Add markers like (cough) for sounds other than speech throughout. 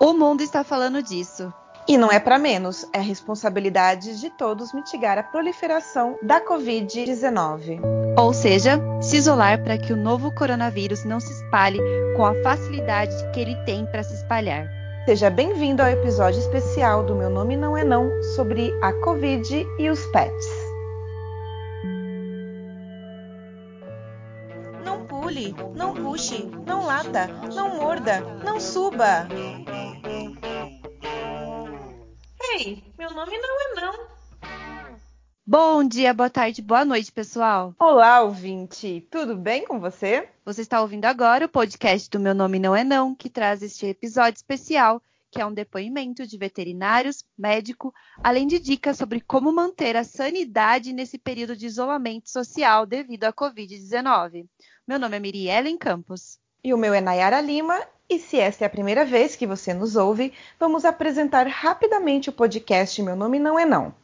O mundo está falando disso. E não é para menos, é responsabilidade de todos mitigar a proliferação da Covid-19. Ou seja, se isolar para que o novo coronavírus não se espalhe com a facilidade que ele tem para se espalhar. Seja bem-vindo ao episódio especial do Meu Nome Não É Não sobre a Covid e os pets. Não pule, não puxe, não lata, não morda, não suba. Meu nome não é não. Bom dia, boa tarde, boa noite, pessoal. Olá, ouvinte. Tudo bem com você? Você está ouvindo agora o podcast do Meu Nome Não É Não, que traz este episódio especial, que é um depoimento de veterinários, médico, além de dicas sobre como manter a sanidade nesse período de isolamento social devido à Covid-19. Meu nome é Miriellen Campos. E o meu é Nayara Lima e se esta é a primeira vez que você nos ouve, vamos apresentar rapidamente o podcast Meu Nome Não É Não.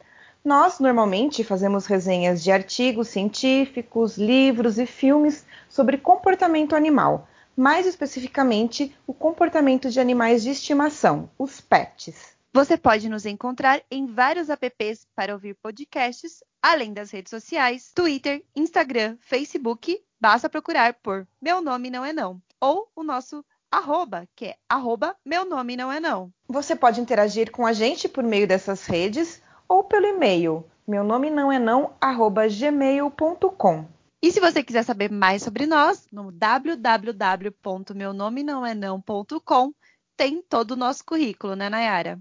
Nós normalmente fazemos resenhas de artigos científicos, livros e filmes sobre comportamento animal, mais especificamente o comportamento de animais de estimação, os pets. Você pode nos encontrar em vários apps para ouvir podcasts, além das redes sociais, Twitter, Instagram, Facebook. Basta procurar por Meu Nome Não É Não ou o nosso arroba, que é arroba meu nome não é não. Você pode interagir com a gente por meio dessas redes ou pelo e-mail meu nome não é não arroba gmail.com. E se você quiser saber mais sobre nós, no www.meunomenãoenão.com tem todo o nosso currículo, né, Nayara?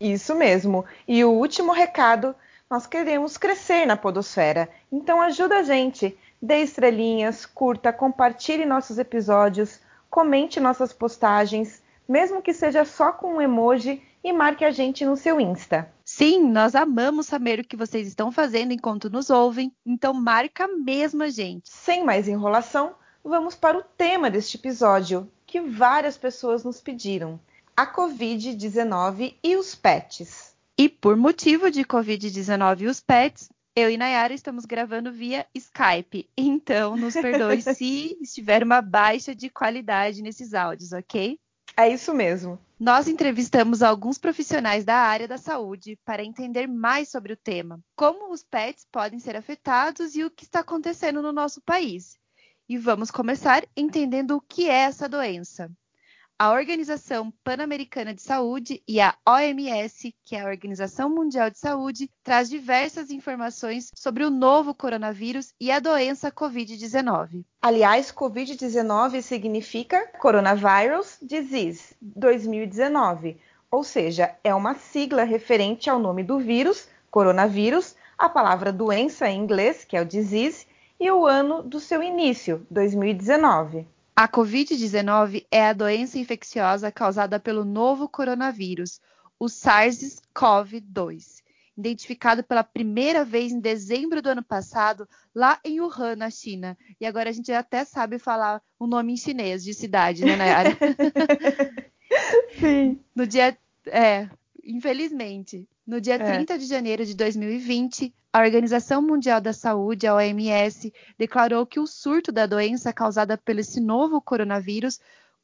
Isso mesmo. E o último recado, nós queremos crescer na podosfera. Então ajuda a gente, dê estrelinhas, curta, compartilhe nossos episódios, comente nossas postagens, mesmo que seja só com um emoji e marque a gente no seu Insta. Sim, nós amamos saber o que vocês estão fazendo enquanto nos ouvem, então marca mesmo a gente. Sem mais enrolação, vamos para o tema deste episódio, que várias pessoas nos pediram: a Covid-19 e os pets. E por motivo de Covid-19 e os pets, eu e Nayara estamos gravando via Skype, então nos perdoe (laughs) se estiver uma baixa de qualidade nesses áudios, ok? É isso mesmo. Nós entrevistamos alguns profissionais da área da saúde para entender mais sobre o tema, como os pets podem ser afetados e o que está acontecendo no nosso país. E vamos começar entendendo o que é essa doença a Organização Pan-Americana de Saúde e a OMS, que é a Organização Mundial de Saúde, traz diversas informações sobre o novo coronavírus e a doença COVID-19. Aliás, COVID-19 significa Coronavirus Disease 2019, ou seja, é uma sigla referente ao nome do vírus, coronavírus, a palavra doença em inglês, que é o disease, e o ano do seu início, 2019. A Covid-19 é a doença infecciosa causada pelo novo coronavírus, o SARS-CoV-2, identificado pela primeira vez em dezembro do ano passado, lá em Wuhan, na China. E agora a gente até sabe falar o nome em chinês de cidade, né, Nayara? (laughs) Sim. No dia. É, infelizmente. No dia é. 30 de janeiro de 2020, a Organização Mundial da Saúde, a OMS, declarou que o surto da doença causada pelo esse novo coronavírus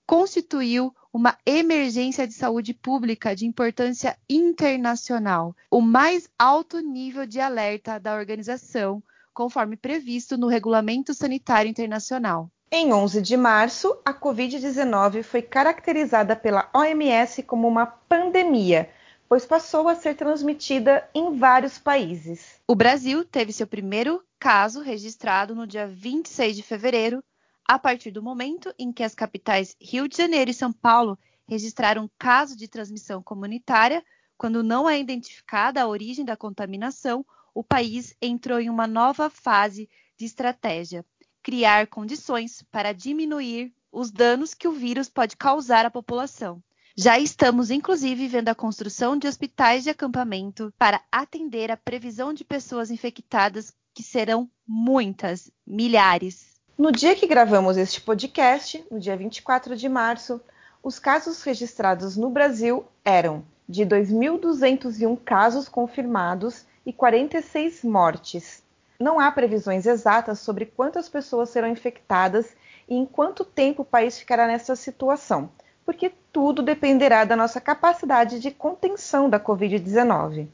constituiu uma emergência de saúde pública de importância internacional, o mais alto nível de alerta da organização, conforme previsto no Regulamento Sanitário Internacional. Em 11 de março, a Covid-19 foi caracterizada pela OMS como uma pandemia pois passou a ser transmitida em vários países. O Brasil teve seu primeiro caso registrado no dia 26 de fevereiro, a partir do momento em que as capitais Rio de Janeiro e São Paulo registraram caso de transmissão comunitária, quando não é identificada a origem da contaminação, o país entrou em uma nova fase de estratégia: criar condições para diminuir os danos que o vírus pode causar à população. Já estamos, inclusive, vendo a construção de hospitais de acampamento para atender a previsão de pessoas infectadas, que serão muitas, milhares. No dia que gravamos este podcast, no dia 24 de março, os casos registrados no Brasil eram de 2.201 casos confirmados e 46 mortes. Não há previsões exatas sobre quantas pessoas serão infectadas e em quanto tempo o país ficará nessa situação porque tudo dependerá da nossa capacidade de contenção da Covid-19.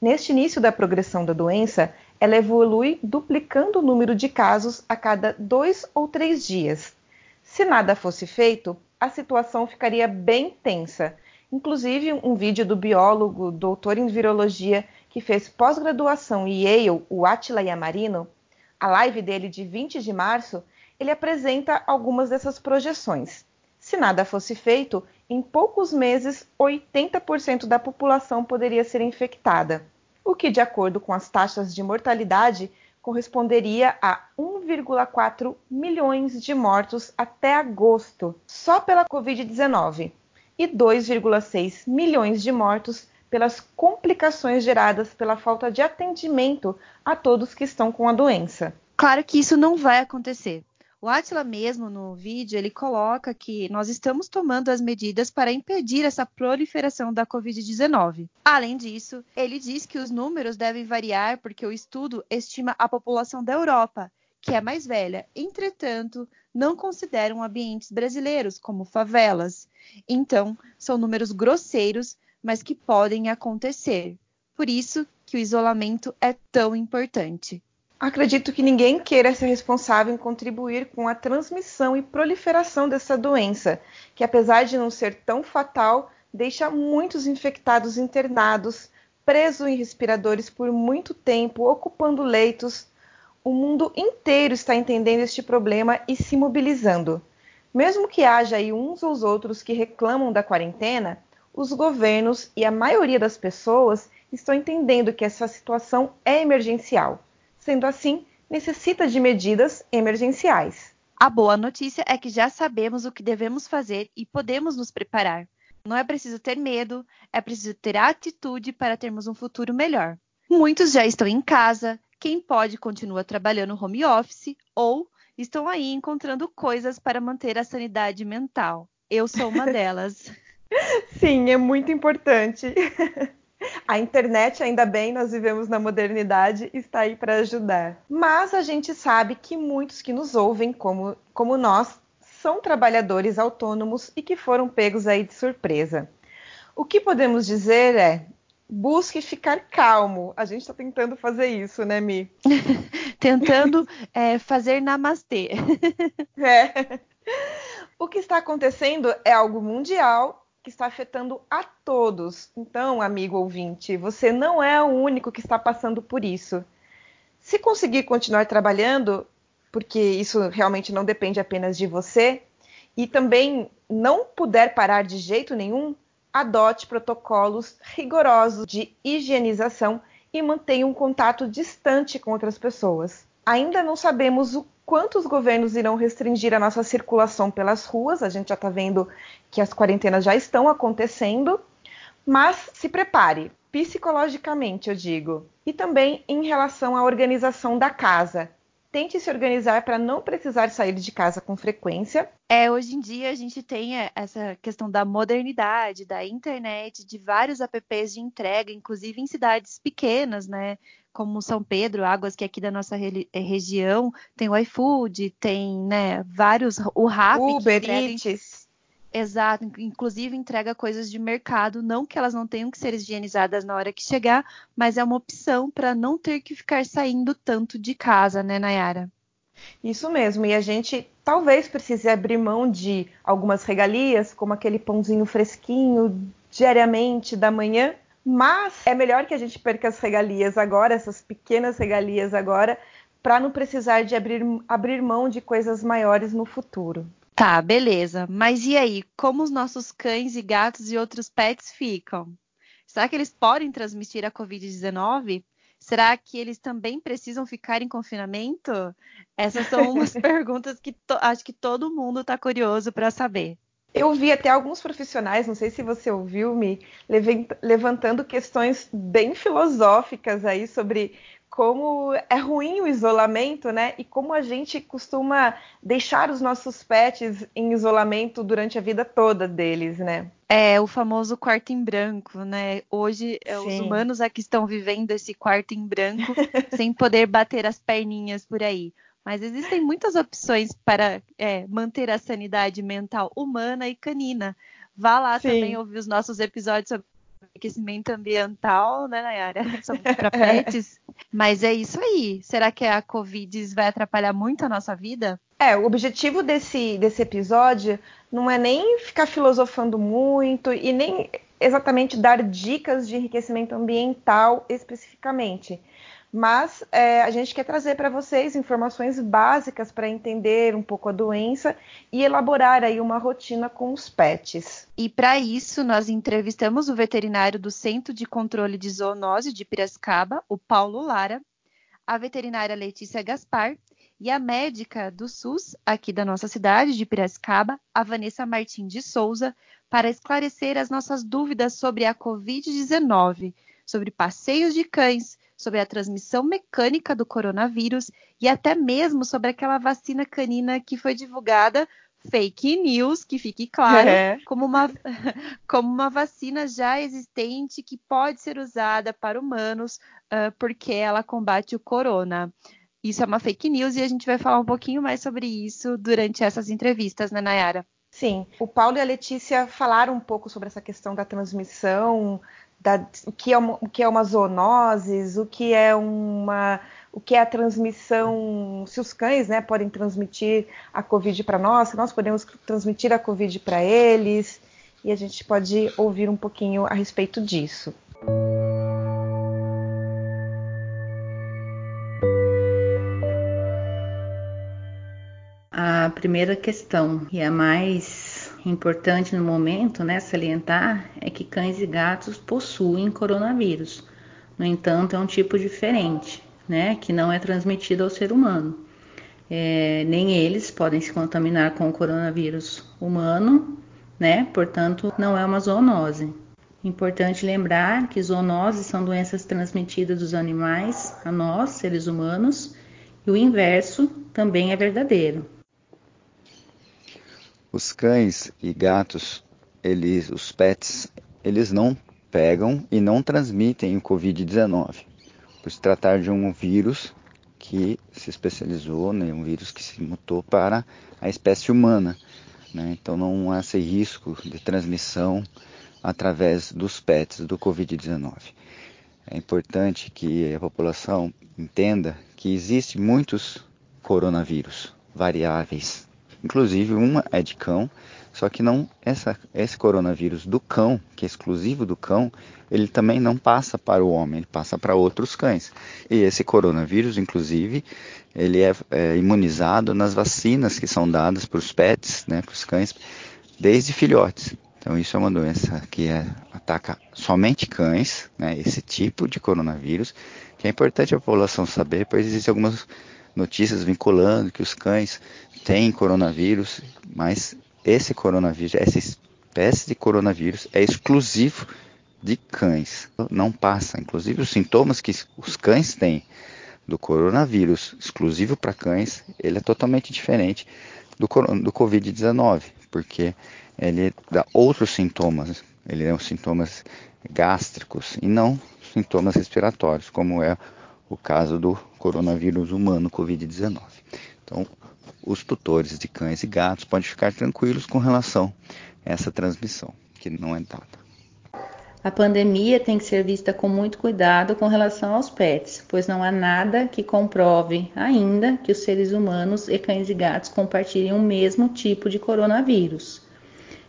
Neste início da progressão da doença, ela evolui duplicando o número de casos a cada dois ou três dias. Se nada fosse feito, a situação ficaria bem tensa. Inclusive, um vídeo do biólogo, doutor em virologia, que fez pós-graduação em Yale, o Attila Yamarino, a live dele de 20 de março, ele apresenta algumas dessas projeções. Se nada fosse feito, em poucos meses 80% da população poderia ser infectada, o que, de acordo com as taxas de mortalidade, corresponderia a 1,4 milhões de mortos até agosto, só pela Covid-19, e 2,6 milhões de mortos pelas complicações geradas pela falta de atendimento a todos que estão com a doença. Claro que isso não vai acontecer. O Atila mesmo no vídeo ele coloca que nós estamos tomando as medidas para impedir essa proliferação da Covid-19. Além disso, ele diz que os números devem variar porque o estudo estima a população da Europa, que é mais velha. Entretanto, não consideram ambientes brasileiros como favelas. Então, são números grosseiros, mas que podem acontecer. Por isso que o isolamento é tão importante. Acredito que ninguém queira ser responsável em contribuir com a transmissão e proliferação dessa doença, que apesar de não ser tão fatal, deixa muitos infectados internados, presos em respiradores por muito tempo, ocupando leitos. O mundo inteiro está entendendo este problema e se mobilizando. Mesmo que haja aí uns ou outros que reclamam da quarentena, os governos e a maioria das pessoas estão entendendo que essa situação é emergencial Sendo assim, necessita de medidas emergenciais. A boa notícia é que já sabemos o que devemos fazer e podemos nos preparar. Não é preciso ter medo, é preciso ter atitude para termos um futuro melhor. Muitos já estão em casa, quem pode continua trabalhando home office ou estão aí encontrando coisas para manter a sanidade mental. Eu sou uma (laughs) delas. Sim, é muito importante. (laughs) (laughs) A internet, ainda bem, nós vivemos na modernidade, está aí para ajudar. Mas a gente sabe que muitos que nos ouvem, como, como nós, são trabalhadores autônomos e que foram pegos aí de surpresa. O que podemos dizer é: busque ficar calmo. A gente está tentando fazer isso, né, Mi? (laughs) tentando é, fazer namastê. (laughs) é. O que está acontecendo é algo mundial que está afetando a todos. Então, amigo ouvinte, você não é o único que está passando por isso. Se conseguir continuar trabalhando, porque isso realmente não depende apenas de você, e também não puder parar de jeito nenhum, adote protocolos rigorosos de higienização e mantenha um contato distante com outras pessoas. Ainda não sabemos o quanto os governos irão restringir a nossa circulação pelas ruas. A gente já está vendo que as quarentenas já estão acontecendo, mas se prepare, psicologicamente, eu digo. E também em relação à organização da casa. Tente se organizar para não precisar sair de casa com frequência. É, hoje em dia a gente tem essa questão da modernidade, da internet, de vários apps de entrega, inclusive em cidades pequenas, né? Como São Pedro, Águas, que aqui da nossa re eh, região, tem o iFood, tem né, vários, o Rappi. Uber Eats. Exato, inclusive entrega coisas de mercado, não que elas não tenham que ser higienizadas na hora que chegar, mas é uma opção para não ter que ficar saindo tanto de casa, né, Nayara? Isso mesmo, e a gente talvez precise abrir mão de algumas regalias, como aquele pãozinho fresquinho diariamente da manhã, mas é melhor que a gente perca as regalias agora, essas pequenas regalias agora, para não precisar de abrir, abrir mão de coisas maiores no futuro. Tá, beleza. Mas e aí, como os nossos cães e gatos e outros pets ficam? Será que eles podem transmitir a Covid-19? Será que eles também precisam ficar em confinamento? Essas são (laughs) umas perguntas que acho que todo mundo está curioso para saber. Eu vi até alguns profissionais, não sei se você ouviu, me levantando questões bem filosóficas aí sobre como é ruim o isolamento, né? E como a gente costuma deixar os nossos pets em isolamento durante a vida toda deles, né? É, o famoso quarto em branco, né? Hoje é, os humanos aqui estão vivendo esse quarto em branco (laughs) sem poder bater as perninhas por aí. Mas existem muitas opções para é, manter a sanidade mental humana e canina. Vá lá Sim. também ouvir os nossos episódios sobre aquecimento ambiental, né, Nayara? (laughs) São para pets. Mas é isso aí. Será que a Covid vai atrapalhar muito a nossa vida? É, o objetivo desse, desse episódio não é nem ficar filosofando muito e nem exatamente dar dicas de enriquecimento ambiental especificamente mas é, a gente quer trazer para vocês informações básicas para entender um pouco a doença e elaborar aí uma rotina com os pets. E para isso, nós entrevistamos o veterinário do Centro de Controle de Zoonose de Piracicaba, o Paulo Lara, a veterinária Letícia Gaspar e a médica do SUS aqui da nossa cidade de Piracicaba, a Vanessa Martins de Souza, para esclarecer as nossas dúvidas sobre a Covid-19, sobre passeios de cães, sobre a transmissão mecânica do coronavírus e até mesmo sobre aquela vacina canina que foi divulgada fake news, que fique claro, é. como, uma, (laughs) como uma vacina já existente que pode ser usada para humanos uh, porque ela combate o corona. Isso é uma fake news e a gente vai falar um pouquinho mais sobre isso durante essas entrevistas, né, Nayara? Sim, o Paulo e a Letícia falaram um pouco sobre essa questão da transmissão da, o, que é uma, o que é uma zoonose, o que é uma o que é a transmissão, se os cães né, podem transmitir a Covid para nós, se nós podemos transmitir a Covid para eles, e a gente pode ouvir um pouquinho a respeito disso. A primeira questão, e a mais importante no momento, né, salientar, é que cães e gatos possuem coronavírus. No entanto, é um tipo diferente, né, que não é transmitido ao ser humano. É, nem eles podem se contaminar com o coronavírus humano, né, portanto, não é uma zoonose. Importante lembrar que zoonoses são doenças transmitidas dos animais a nós, seres humanos, e o inverso também é verdadeiro. Os cães e gatos, eles, os pets, eles não pegam e não transmitem o Covid-19, por se tratar de um vírus que se especializou, né, um vírus que se mutou para a espécie humana. Né? Então não há esse risco de transmissão através dos pets do Covid-19. É importante que a população entenda que existe muitos coronavírus variáveis Inclusive, uma é de cão, só que não essa, esse coronavírus do cão, que é exclusivo do cão, ele também não passa para o homem, ele passa para outros cães. E esse coronavírus, inclusive, ele é, é imunizado nas vacinas que são dadas para os pets, né, para os cães, desde filhotes. Então isso é uma doença que é, ataca somente cães, né, esse tipo de coronavírus, que é importante a população saber, pois existem algumas notícias vinculando que os cães têm coronavírus, mas esse coronavírus, essa espécie de coronavírus é exclusivo de cães. Não passa, inclusive os sintomas que os cães têm do coronavírus exclusivo para cães, ele é totalmente diferente do, do Covid-19, porque ele dá outros sintomas, ele é os sintomas gástricos e não sintomas respiratórios, como é o caso do coronavírus humano Covid-19. Então, os tutores de cães e gatos podem ficar tranquilos com relação a essa transmissão, que não é dada. A pandemia tem que ser vista com muito cuidado com relação aos pets, pois não há nada que comprove ainda que os seres humanos e cães e gatos compartilhem o mesmo tipo de coronavírus.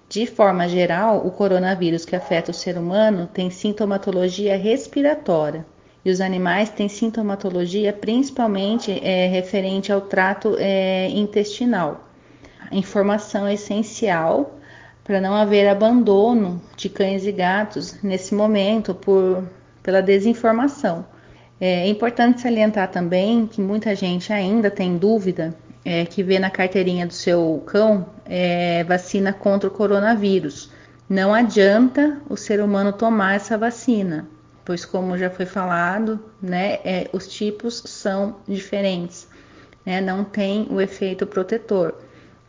De forma geral, o coronavírus que afeta o ser humano tem sintomatologia respiratória, e os animais têm sintomatologia principalmente é, referente ao trato é, intestinal. Informação é essencial para não haver abandono de cães e gatos nesse momento por, pela desinformação. É, é importante salientar também que muita gente ainda tem dúvida é, que vê na carteirinha do seu cão é, vacina contra o coronavírus. Não adianta o ser humano tomar essa vacina pois como já foi falado, né, é, os tipos são diferentes, né, não tem o efeito protetor,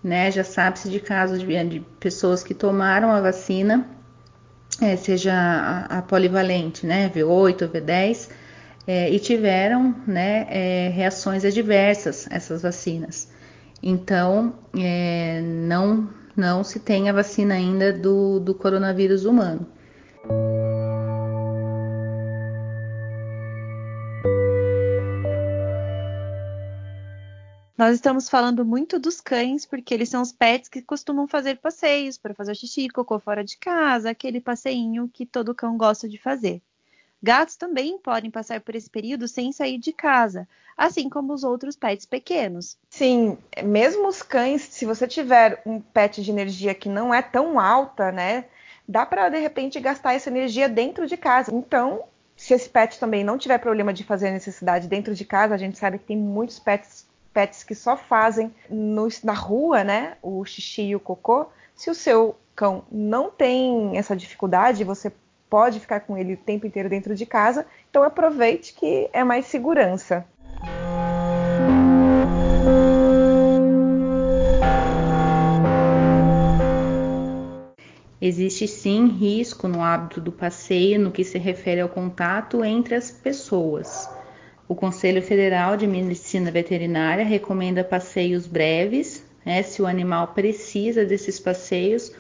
né, já sabe-se de casos de, de, pessoas que tomaram a vacina, é, seja a, a, polivalente, né, V8, V10, é, e tiveram né, é, reações adversas essas vacinas. Então, é, não, não se tem a vacina ainda do, do coronavírus humano. Nós estamos falando muito dos cães, porque eles são os pets que costumam fazer passeios para fazer xixi, cocô fora de casa, aquele passeinho que todo cão gosta de fazer. Gatos também podem passar por esse período sem sair de casa, assim como os outros pets pequenos. Sim, mesmo os cães, se você tiver um pet de energia que não é tão alta, né, dá para de repente gastar essa energia dentro de casa. Então, se esse pet também não tiver problema de fazer a necessidade dentro de casa, a gente sabe que tem muitos pets pets que só fazem no, na rua, né, o xixi e o cocô, se o seu cão não tem essa dificuldade, você pode ficar com ele o tempo inteiro dentro de casa, então aproveite que é mais segurança. Existe sim risco no hábito do passeio no que se refere ao contato entre as pessoas. O Conselho Federal de Medicina Veterinária recomenda passeios breves, né, se o animal precisa desses passeios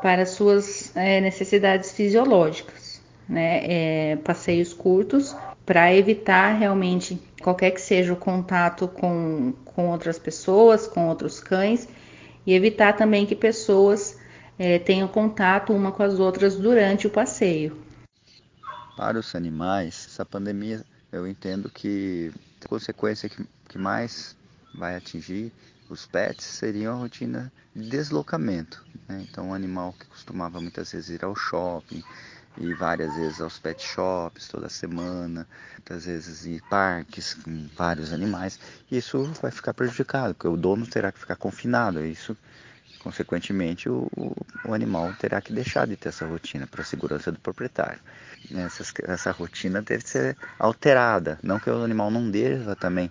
para suas é, necessidades fisiológicas, né, é, passeios curtos para evitar realmente qualquer que seja o contato com, com outras pessoas, com outros cães e evitar também que pessoas é, tenham contato uma com as outras durante o passeio. Para os animais, essa pandemia eu entendo que a consequência que, que mais vai atingir os pets seria a rotina de deslocamento. Né? Então, um animal que costumava muitas vezes ir ao shopping, e várias vezes aos pet shops toda semana, muitas vezes em parques com vários animais, isso vai ficar prejudicado, porque o dono terá que ficar confinado. Isso, consequentemente, o, o animal terá que deixar de ter essa rotina para a segurança do proprietário essa, essa rotina deve ser alterada. Não que o animal não deva também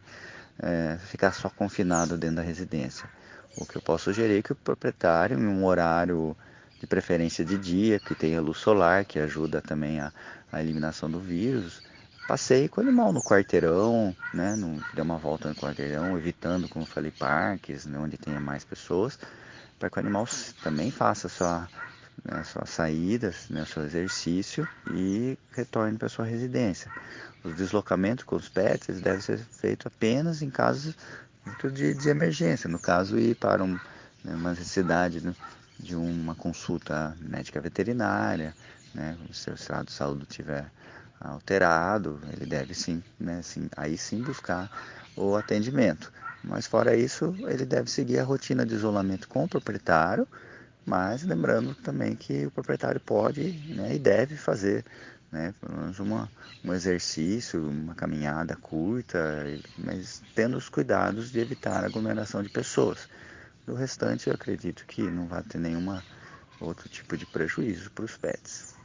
é, ficar só confinado dentro da residência. O que eu posso sugerir é que o proprietário, em um horário de preferência de dia, que tenha luz solar, que ajuda também a, a eliminação do vírus, passeie com o animal no quarteirão, né, no, dê uma volta no quarteirão, evitando, como falei, parques, né, onde tenha mais pessoas, para que o animal também faça sua né, suas saídas, né, seu exercício e retorne para sua residência. Os deslocamentos com os pets devem ser feitos apenas em casos de, de emergência, no caso ir para um, né, uma necessidade né, de uma consulta médica veterinária, né, se o estado de saúde tiver alterado, ele deve sim, né, sim, aí sim buscar o atendimento. Mas fora isso, ele deve seguir a rotina de isolamento com o proprietário, mas lembrando também que o proprietário pode né, e deve fazer né, pelo menos uma, um exercício, uma caminhada curta, mas tendo os cuidados de evitar aglomeração de pessoas. Do restante, eu acredito que não vai ter nenhuma outro tipo de prejuízo para os pets.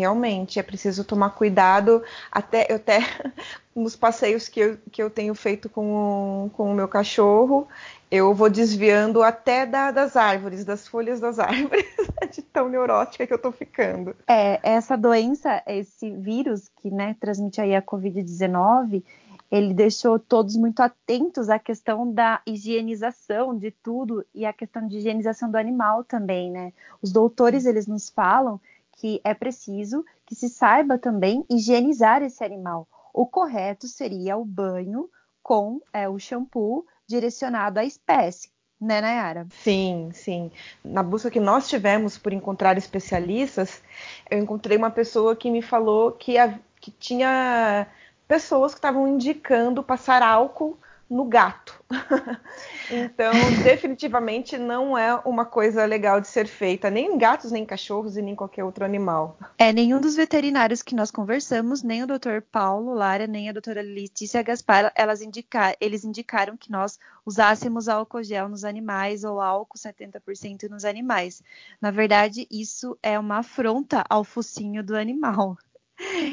Realmente é preciso tomar cuidado. Até eu até (laughs) nos passeios que eu, que eu tenho feito com o, com o meu cachorro, eu vou desviando até da, das árvores, das folhas das (laughs) árvores, de tão neurótica que eu tô ficando. É, essa doença, esse vírus que né, transmite aí a Covid-19, ele deixou todos muito atentos à questão da higienização de tudo e à questão de higienização do animal também, né? Os doutores, eles nos falam que é preciso que se saiba também higienizar esse animal. O correto seria o banho com é, o shampoo direcionado à espécie, né, Nayara? Sim, sim. Na busca que nós tivemos por encontrar especialistas, eu encontrei uma pessoa que me falou que, a, que tinha pessoas que estavam indicando passar álcool no gato. (laughs) então, definitivamente não é uma coisa legal de ser feita, nem em gatos, nem em cachorros e nem qualquer outro animal. É, nenhum dos veterinários que nós conversamos, nem o Dr. Paulo Lara, nem a doutora Letícia Gaspar, elas indicar, eles indicaram que nós usássemos álcool gel nos animais ou álcool 70% nos animais. Na verdade, isso é uma afronta ao focinho do animal.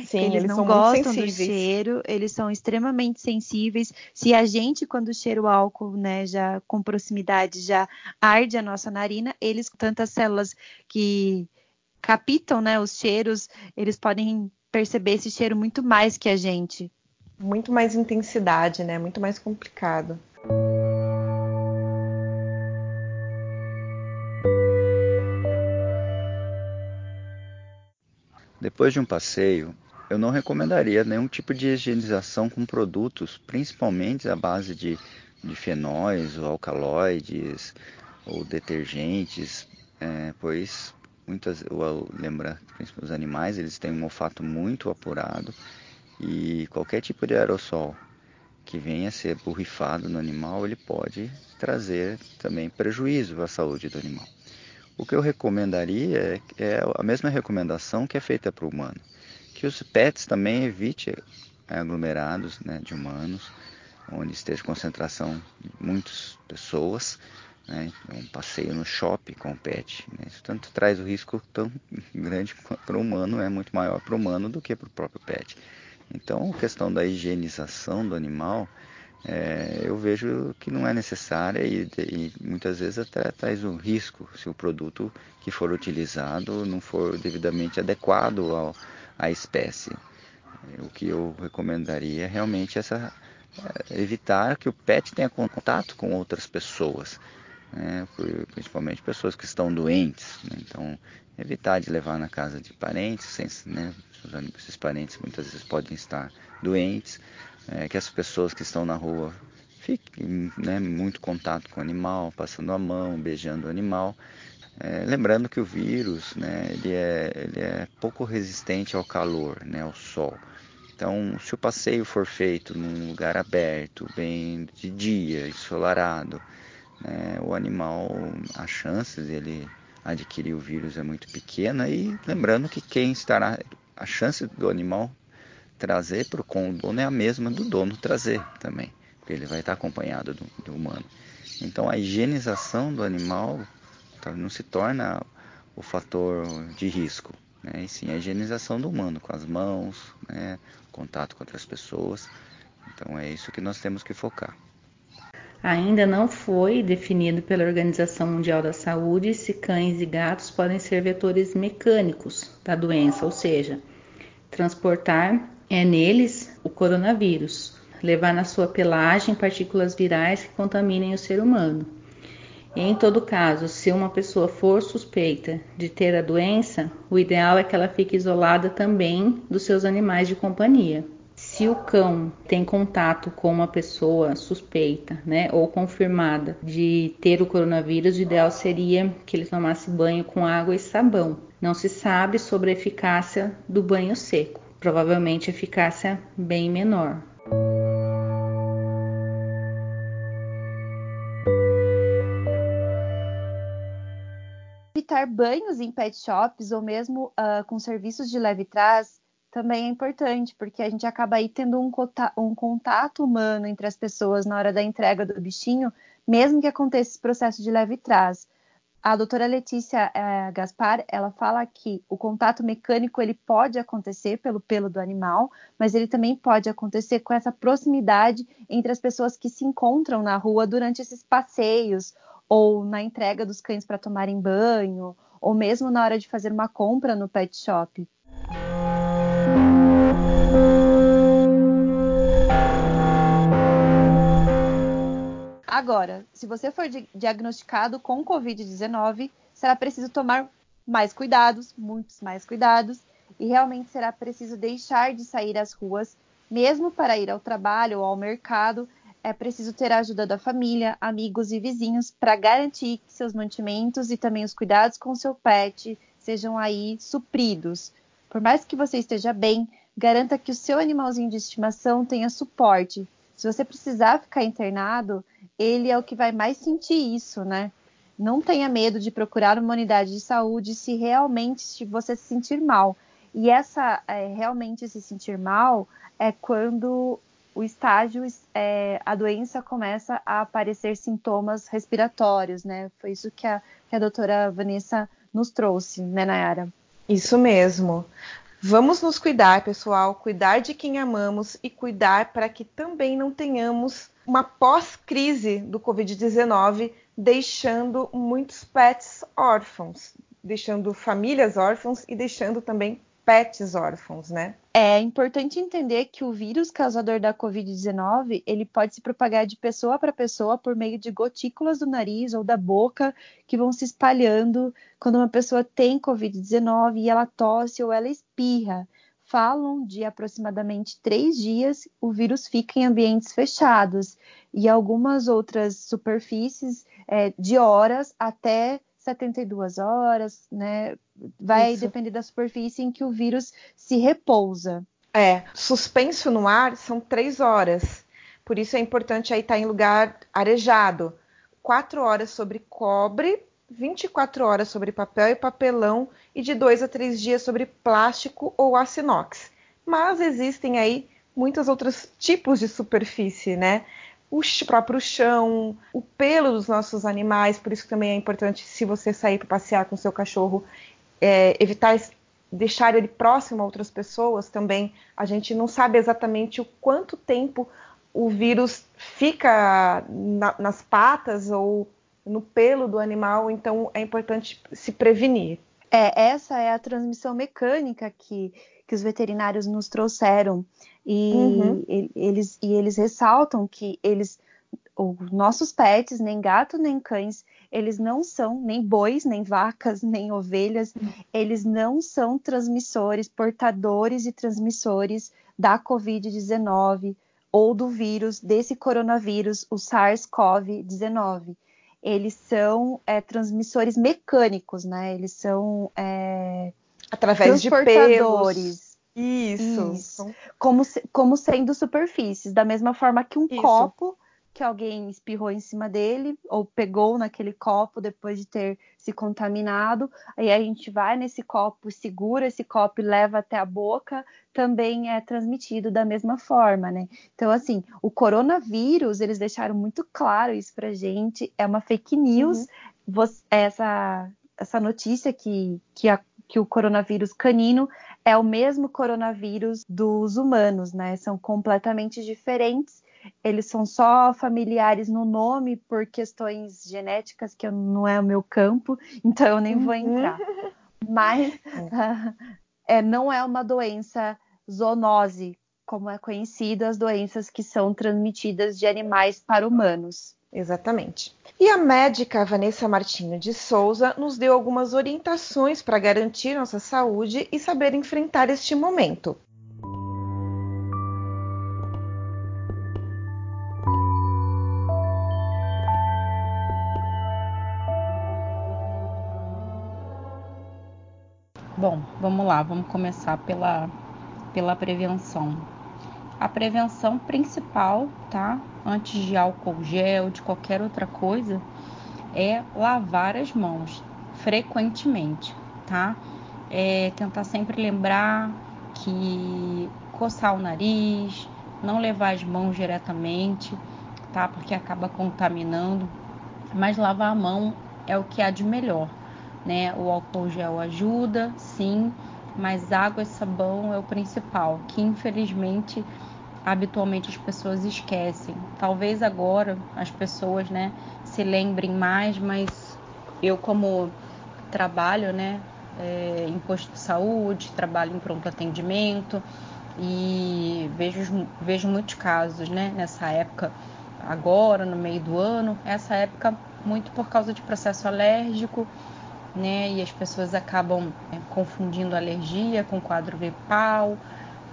Sim, eles, eles não gostam do cheiro, eles são extremamente sensíveis. Se a gente, quando cheira o álcool, né, já com proximidade, já arde a nossa narina, eles, tantas células que captam, né, os cheiros, eles podem perceber esse cheiro muito mais que a gente. Muito mais intensidade, né? Muito mais complicado. Depois de um passeio, eu não recomendaria nenhum tipo de higienização com produtos, principalmente à base de, de fenóis ou alcaloides ou detergentes, é, pois muitas, lembra, os animais eles têm um olfato muito apurado e qualquer tipo de aerossol que venha a ser borrifado no animal, ele pode trazer também prejuízo à saúde do animal. O que eu recomendaria é, é a mesma recomendação que é feita para o humano, que os pets também evite aglomerados né, de humanos, onde esteja concentração de muitas pessoas, né, um passeio no shopping com o pet. Né, isso tanto traz o risco tão grande (laughs) para o humano, é muito maior para o humano do que para o próprio pet. Então, a questão da higienização do animal é, eu vejo que não é necessária e, e, muitas vezes até traz um risco se o produto que for utilizado não for devidamente adequado ao, à espécie. O que eu recomendaria é realmente essa, é, evitar que o pet tenha contato com outras pessoas, né, principalmente pessoas que estão doentes. Né, então, evitar de levar na casa de parentes, sem, né, esses parentes muitas vezes podem estar doentes é, que as pessoas que estão na rua fiquem né, muito contato com o animal, passando a mão, beijando o animal. É, lembrando que o vírus né, ele é, ele é pouco resistente ao calor, né, ao sol. Então, se o passeio for feito num lugar aberto, bem de dia, ensolarado, né, o animal, a chance dele adquirir o vírus é muito pequena. E lembrando que quem estará, a chance do animal trazer para o dono é a mesma do dono trazer também, porque ele vai estar acompanhado do, do humano. Então a higienização do animal tá, não se torna o fator de risco, né? e sim a higienização do humano, com as mãos, né? contato com outras pessoas. Então é isso que nós temos que focar. Ainda não foi definido pela Organização Mundial da Saúde se cães e gatos podem ser vetores mecânicos da doença, ou seja, transportar é neles o coronavírus, levar na sua pelagem partículas virais que contaminem o ser humano. E em todo caso, se uma pessoa for suspeita de ter a doença, o ideal é que ela fique isolada também dos seus animais de companhia. Se o cão tem contato com uma pessoa suspeita, né, ou confirmada de ter o coronavírus, o ideal seria que ele tomasse banho com água e sabão. Não se sabe sobre a eficácia do banho seco provavelmente eficácia bem menor. Evitar banhos em pet shops ou mesmo uh, com serviços de leve trás também é importante, porque a gente acaba aí tendo um, um contato humano entre as pessoas na hora da entrega do bichinho, mesmo que aconteça esse processo de leve trás a doutora Letícia é, Gaspar, ela fala que o contato mecânico ele pode acontecer pelo pelo do animal, mas ele também pode acontecer com essa proximidade entre as pessoas que se encontram na rua durante esses passeios ou na entrega dos cães para tomarem banho, ou mesmo na hora de fazer uma compra no pet shop. Agora, se você for diagnosticado com Covid-19, será preciso tomar mais cuidados, muitos mais cuidados, e realmente será preciso deixar de sair às ruas, mesmo para ir ao trabalho ou ao mercado. É preciso ter a ajuda da família, amigos e vizinhos para garantir que seus mantimentos e também os cuidados com seu pet sejam aí supridos. Por mais que você esteja bem, garanta que o seu animalzinho de estimação tenha suporte. Se você precisar ficar internado, ele é o que vai mais sentir isso, né? Não tenha medo de procurar uma unidade de saúde se realmente você se sentir mal. E essa é, realmente se sentir mal é quando o estágio, é, a doença começa a aparecer sintomas respiratórios, né? Foi isso que a, que a doutora Vanessa nos trouxe, né, Nayara? Isso mesmo. Vamos nos cuidar, pessoal, cuidar de quem amamos e cuidar para que também não tenhamos uma pós-crise do Covid-19, deixando muitos pets órfãos, deixando famílias órfãos e deixando também pets órfãos, né? É importante entender que o vírus causador da Covid-19 ele pode se propagar de pessoa para pessoa por meio de gotículas do nariz ou da boca que vão se espalhando quando uma pessoa tem Covid-19 e ela tosse ou ela espirra. Falam de aproximadamente três dias o vírus fica em ambientes fechados e algumas outras superfícies é, de horas até 72 horas, né? Vai Isso. depender da superfície em que o vírus se repousa. É, suspenso no ar são três horas. Por isso é importante aí estar em lugar arejado. Quatro horas sobre cobre, 24 horas sobre papel e papelão e de dois a três dias sobre plástico ou aço inox. Mas existem aí muitos outros tipos de superfície, né? o próprio chão, o pelo dos nossos animais, por isso também é importante, se você sair para passear com seu cachorro, é, evitar deixar ele próximo a outras pessoas também. A gente não sabe exatamente o quanto tempo o vírus fica na, nas patas ou no pelo do animal, então é importante se prevenir. É, essa é a transmissão mecânica que, que os veterinários nos trouxeram. E, uhum. eles, e eles ressaltam que eles, os nossos pets, nem gato nem cães, eles não são nem bois, nem vacas, (laughs) nem ovelhas, eles não são transmissores, portadores e transmissores da Covid-19 ou do vírus, desse coronavírus, o SARS-CoV-19. Eles são é, transmissores mecânicos, né? Eles são é, através de pelos isso. Isso. Como, como sendo superfícies, da mesma forma que um Isso. copo que alguém espirrou em cima dele ou pegou naquele copo depois de ter se contaminado, aí a gente vai nesse copo, segura esse copo e leva até a boca, também é transmitido da mesma forma, né? Então, assim, o coronavírus, eles deixaram muito claro isso pra gente, é uma fake news, uhum. você, essa, essa notícia que, que, a, que o coronavírus canino é o mesmo coronavírus dos humanos, né? São completamente diferentes. Eles são só familiares no nome por questões genéticas, que não é o meu campo, então eu nem vou uhum. entrar. Mas (laughs) é. não é uma doença zoonose, como é conhecido as doenças que são transmitidas de animais para humanos. Exatamente. E a médica Vanessa Martinho de Souza nos deu algumas orientações para garantir nossa saúde e saber enfrentar este momento. Bom, vamos lá, vamos começar pela, pela prevenção a prevenção principal, tá? Antes de álcool gel, de qualquer outra coisa, é lavar as mãos frequentemente, tá? É tentar sempre lembrar que coçar o nariz, não levar as mãos diretamente, tá? Porque acaba contaminando. Mas lavar a mão é o que há de melhor, né? O álcool gel ajuda, sim, mas água e sabão é o principal, que infelizmente habitualmente as pessoas esquecem. Talvez agora as pessoas, né, se lembrem mais, mas eu como trabalho, né, é, em posto de saúde, trabalho em pronto atendimento e vejo, vejo muitos casos, né, nessa época agora, no meio do ano, essa época muito por causa de processo alérgico, né, e as pessoas acabam é, confundindo alergia com quadro gripal,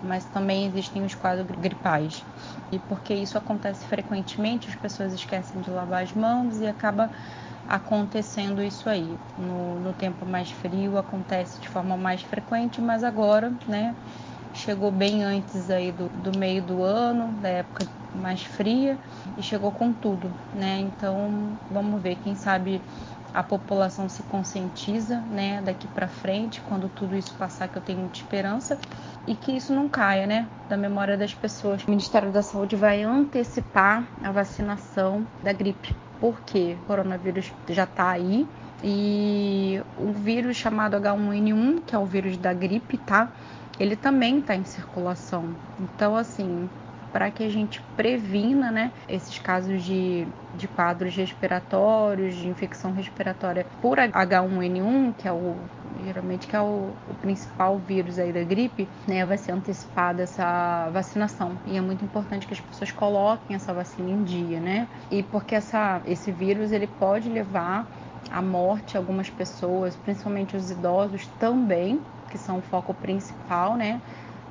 mas também existem os quadros gripais. E porque isso acontece frequentemente, as pessoas esquecem de lavar as mãos e acaba acontecendo isso aí. No, no tempo mais frio acontece de forma mais frequente, mas agora, né, chegou bem antes aí do, do meio do ano, da época mais fria, e chegou com tudo, né? Então, vamos ver, quem sabe a população se conscientiza, né, daqui para frente, quando tudo isso passar, que eu tenho muita esperança, e que isso não caia, né, da memória das pessoas. O Ministério da Saúde vai antecipar a vacinação da gripe, porque o coronavírus já está aí e o vírus chamado H1N1, que é o vírus da gripe, tá? ele também está em circulação. Então, assim, para que a gente previna né, esses casos de, de quadros respiratórios, de infecção respiratória por H1N1, que é o geralmente que é o, o, principal vírus aí da gripe, né, vai ser antecipada essa vacinação. E é muito importante que as pessoas coloquem essa vacina em dia, né? E porque essa, esse vírus ele pode levar à morte algumas pessoas, principalmente os idosos também, que são o foco principal, né?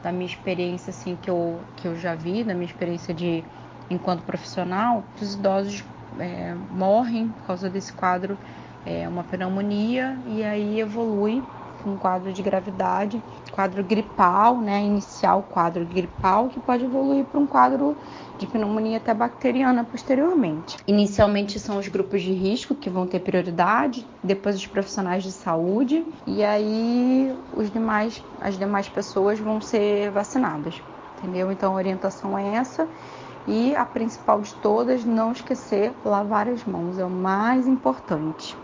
Da minha experiência assim que eu, que eu já vi, da minha experiência de enquanto profissional, os idosos é, morrem por causa desse quadro, é uma pneumonia e aí evolui um quadro de gravidade, quadro gripal, né, inicial quadro gripal, que pode evoluir para um quadro de pneumonia até bacteriana posteriormente. Inicialmente são os grupos de risco que vão ter prioridade, depois os profissionais de saúde e aí os demais, as demais pessoas vão ser vacinadas, entendeu? Então a orientação é essa. E a principal de todas, não esquecer lavar as mãos, é o mais importante.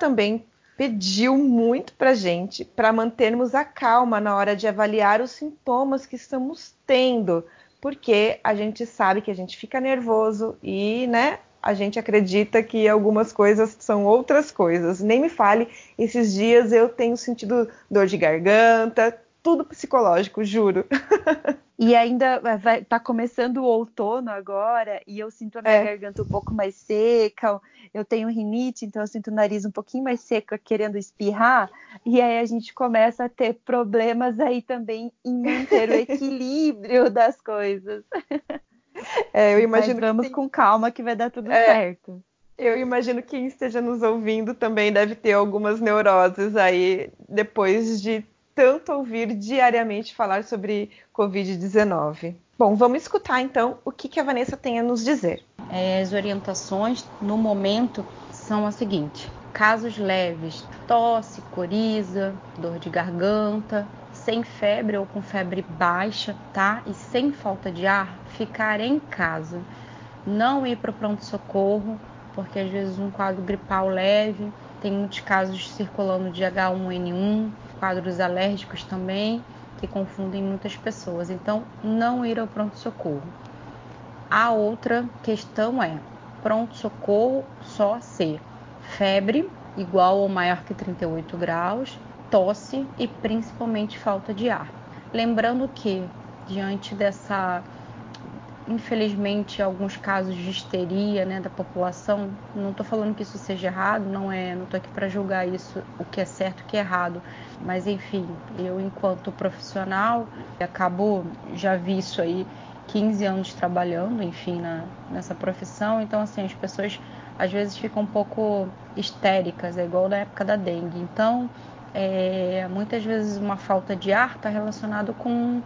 Também pediu muito para gente para mantermos a calma na hora de avaliar os sintomas que estamos tendo, porque a gente sabe que a gente fica nervoso e, né, a gente acredita que algumas coisas são outras coisas. Nem me fale, esses dias eu tenho sentido dor de garganta, tudo psicológico, juro. E ainda vai, tá começando o outono agora e eu sinto a minha é. garganta um pouco mais seca. Eu tenho rinite, então eu sinto o nariz um pouquinho mais seco, querendo espirrar. E aí a gente começa a ter problemas aí também em manter o (laughs) equilíbrio das coisas. É, eu imagino Mas vamos tem... com calma que vai dar tudo é. certo. Eu imagino que quem esteja nos ouvindo também deve ter algumas neuroses aí depois de tanto ouvir diariamente falar sobre Covid-19. Bom, vamos escutar então o que, que a Vanessa tem a nos dizer. É, as orientações no momento são as seguintes: casos leves, tosse, coriza, dor de garganta, sem febre ou com febre baixa, tá? E sem falta de ar, ficar em casa. Não ir para o pronto-socorro, porque às vezes um quadro gripal leve, tem muitos casos circulando de H1N1, quadros alérgicos também, que confundem muitas pessoas. Então, não ir ao pronto-socorro. A outra questão é: pronto-socorro só se febre igual ou maior que 38 graus, tosse e principalmente falta de ar. Lembrando que, diante dessa infelizmente alguns casos de histeria né, da população. Não estou falando que isso seja errado, não é, não estou aqui para julgar isso, o que é certo, o que é errado. Mas enfim, eu enquanto profissional acabo já vi isso aí 15 anos trabalhando, enfim, na, nessa profissão. Então assim as pessoas às vezes ficam um pouco histéricas, é igual na época da dengue. Então é, muitas vezes uma falta de ar está relacionado com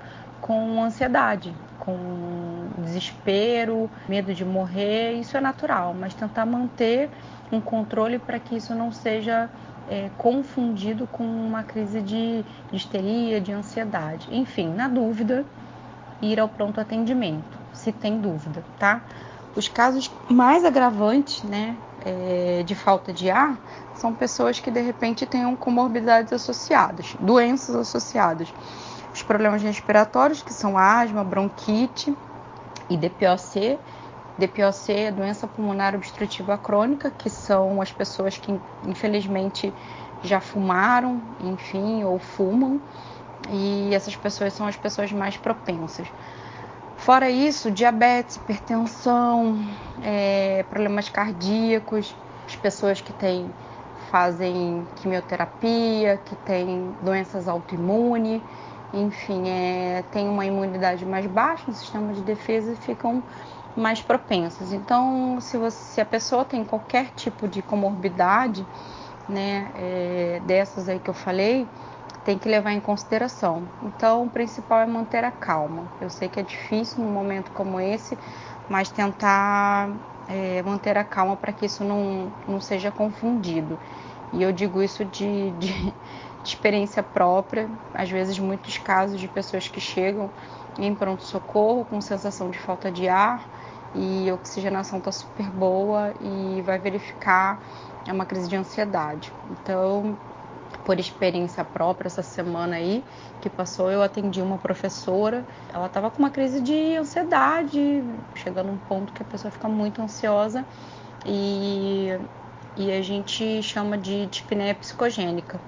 com ansiedade, com desespero, medo de morrer, isso é natural, mas tentar manter um controle para que isso não seja é, confundido com uma crise de, de histeria, de ansiedade. Enfim, na dúvida, ir ao pronto atendimento, se tem dúvida, tá? Os casos mais agravantes, né, é, de falta de ar, são pessoas que de repente tenham comorbidades associadas, doenças associadas os problemas respiratórios, que são asma, bronquite e DPOC. DPOC é doença pulmonar obstrutiva crônica, que são as pessoas que infelizmente já fumaram, enfim, ou fumam, e essas pessoas são as pessoas mais propensas. Fora isso, diabetes, hipertensão, é, problemas cardíacos, as pessoas que têm, fazem quimioterapia, que têm doenças autoimunes, enfim, é, tem uma imunidade mais baixa, um sistema de defesa ficam mais propensas. Então, se, você, se a pessoa tem qualquer tipo de comorbidade, né, é, dessas aí que eu falei, tem que levar em consideração. Então, o principal é manter a calma. Eu sei que é difícil num momento como esse, mas tentar é, manter a calma para que isso não, não seja confundido. E eu digo isso de, de, experiência própria, às vezes muitos casos de pessoas que chegam em pronto-socorro com sensação de falta de ar e oxigenação está super boa e vai verificar é uma crise de ansiedade. Então, por experiência própria, essa semana aí que passou, eu atendi uma professora. Ela estava com uma crise de ansiedade, chegando a um ponto que a pessoa fica muito ansiosa e, e a gente chama de dispneia psicogênica.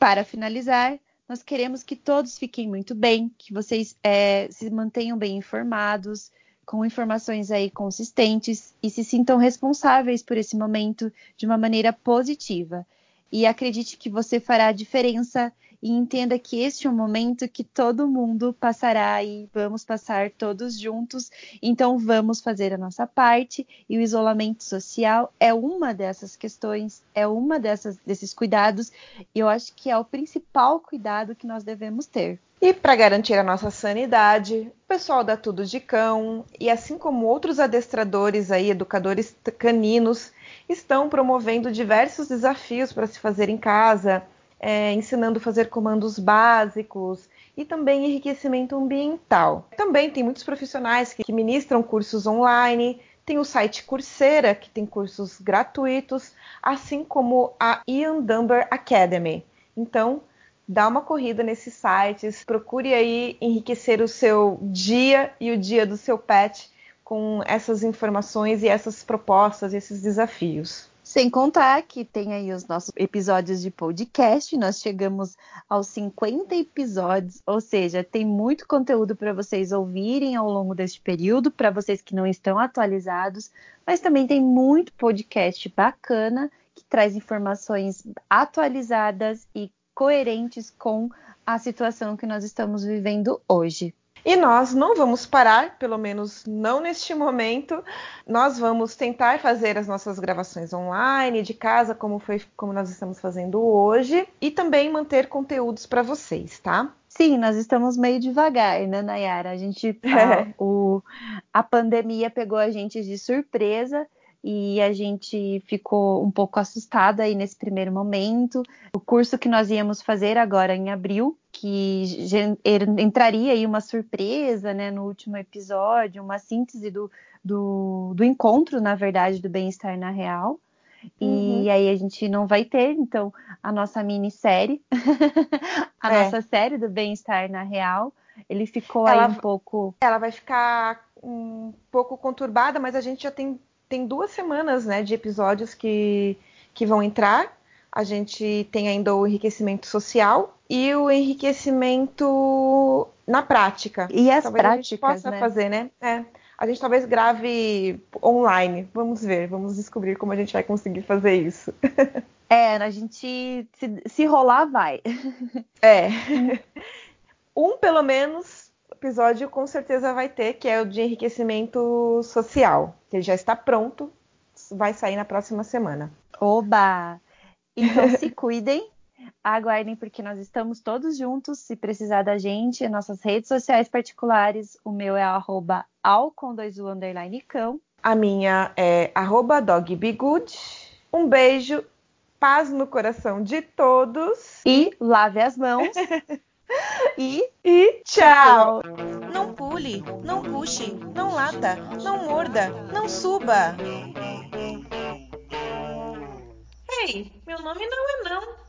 Para finalizar, nós queremos que todos fiquem muito bem, que vocês é, se mantenham bem informados, com informações aí consistentes e se sintam responsáveis por esse momento de uma maneira positiva. E acredite que você fará a diferença e entenda que este é um momento que todo mundo passará e vamos passar todos juntos. Então vamos fazer a nossa parte e o isolamento social é uma dessas questões, é uma dessas desses cuidados e eu acho que é o principal cuidado que nós devemos ter. E para garantir a nossa sanidade, o pessoal da Tudo de Cão e assim como outros adestradores aí, educadores caninos, estão promovendo diversos desafios para se fazer em casa é, ensinando a fazer comandos básicos e também enriquecimento ambiental. Também tem muitos profissionais que, que ministram cursos online, tem o site Coursera, que tem cursos gratuitos, assim como a Ian Dunbar Academy. Então, dá uma corrida nesses sites, procure aí enriquecer o seu dia e o dia do seu pet com essas informações e essas propostas, esses desafios. Sem contar que tem aí os nossos episódios de podcast, nós chegamos aos 50 episódios, ou seja, tem muito conteúdo para vocês ouvirem ao longo deste período, para vocês que não estão atualizados, mas também tem muito podcast bacana que traz informações atualizadas e coerentes com a situação que nós estamos vivendo hoje. E nós não vamos parar, pelo menos não neste momento. Nós vamos tentar fazer as nossas gravações online, de casa, como foi como nós estamos fazendo hoje, e também manter conteúdos para vocês, tá? Sim, nós estamos meio devagar, né, Nayara? A gente a, (laughs) o, a pandemia pegou a gente de surpresa e a gente ficou um pouco assustada aí nesse primeiro momento. O curso que nós íamos fazer agora em abril, que entraria aí uma surpresa, né, no último episódio, uma síntese do, do, do encontro, na verdade, do bem-estar na real. Uhum. E aí a gente não vai ter, então, a nossa minissérie, (laughs) a é. nossa série do bem-estar na real. Ele ficou ela, aí um pouco. Ela vai ficar um pouco conturbada, mas a gente já tem tem duas semanas né, de episódios que, que vão entrar. A gente tem ainda o enriquecimento social e o enriquecimento na prática. E as talvez práticas, a gente possa né? fazer, né? É. A gente talvez grave online. Vamos ver, vamos descobrir como a gente vai conseguir fazer isso. (laughs) É, a gente se, se rolar vai. É. (laughs) Um pelo menos episódio com certeza vai ter, que é o de enriquecimento social, que ele já está pronto, vai sair na próxima semana. Oba! Então se (laughs) cuidem, aguardem porque nós estamos todos juntos. Se precisar da gente, nossas redes sociais particulares, o meu é arroba ao com dois u underline cão. A minha é arroba dogbegood. Um beijo, paz no coração de todos. E lave as mãos. (laughs) E, e tchau! Não pule, não puxe, não lata, não morda, não suba. Ei, meu nome não é não.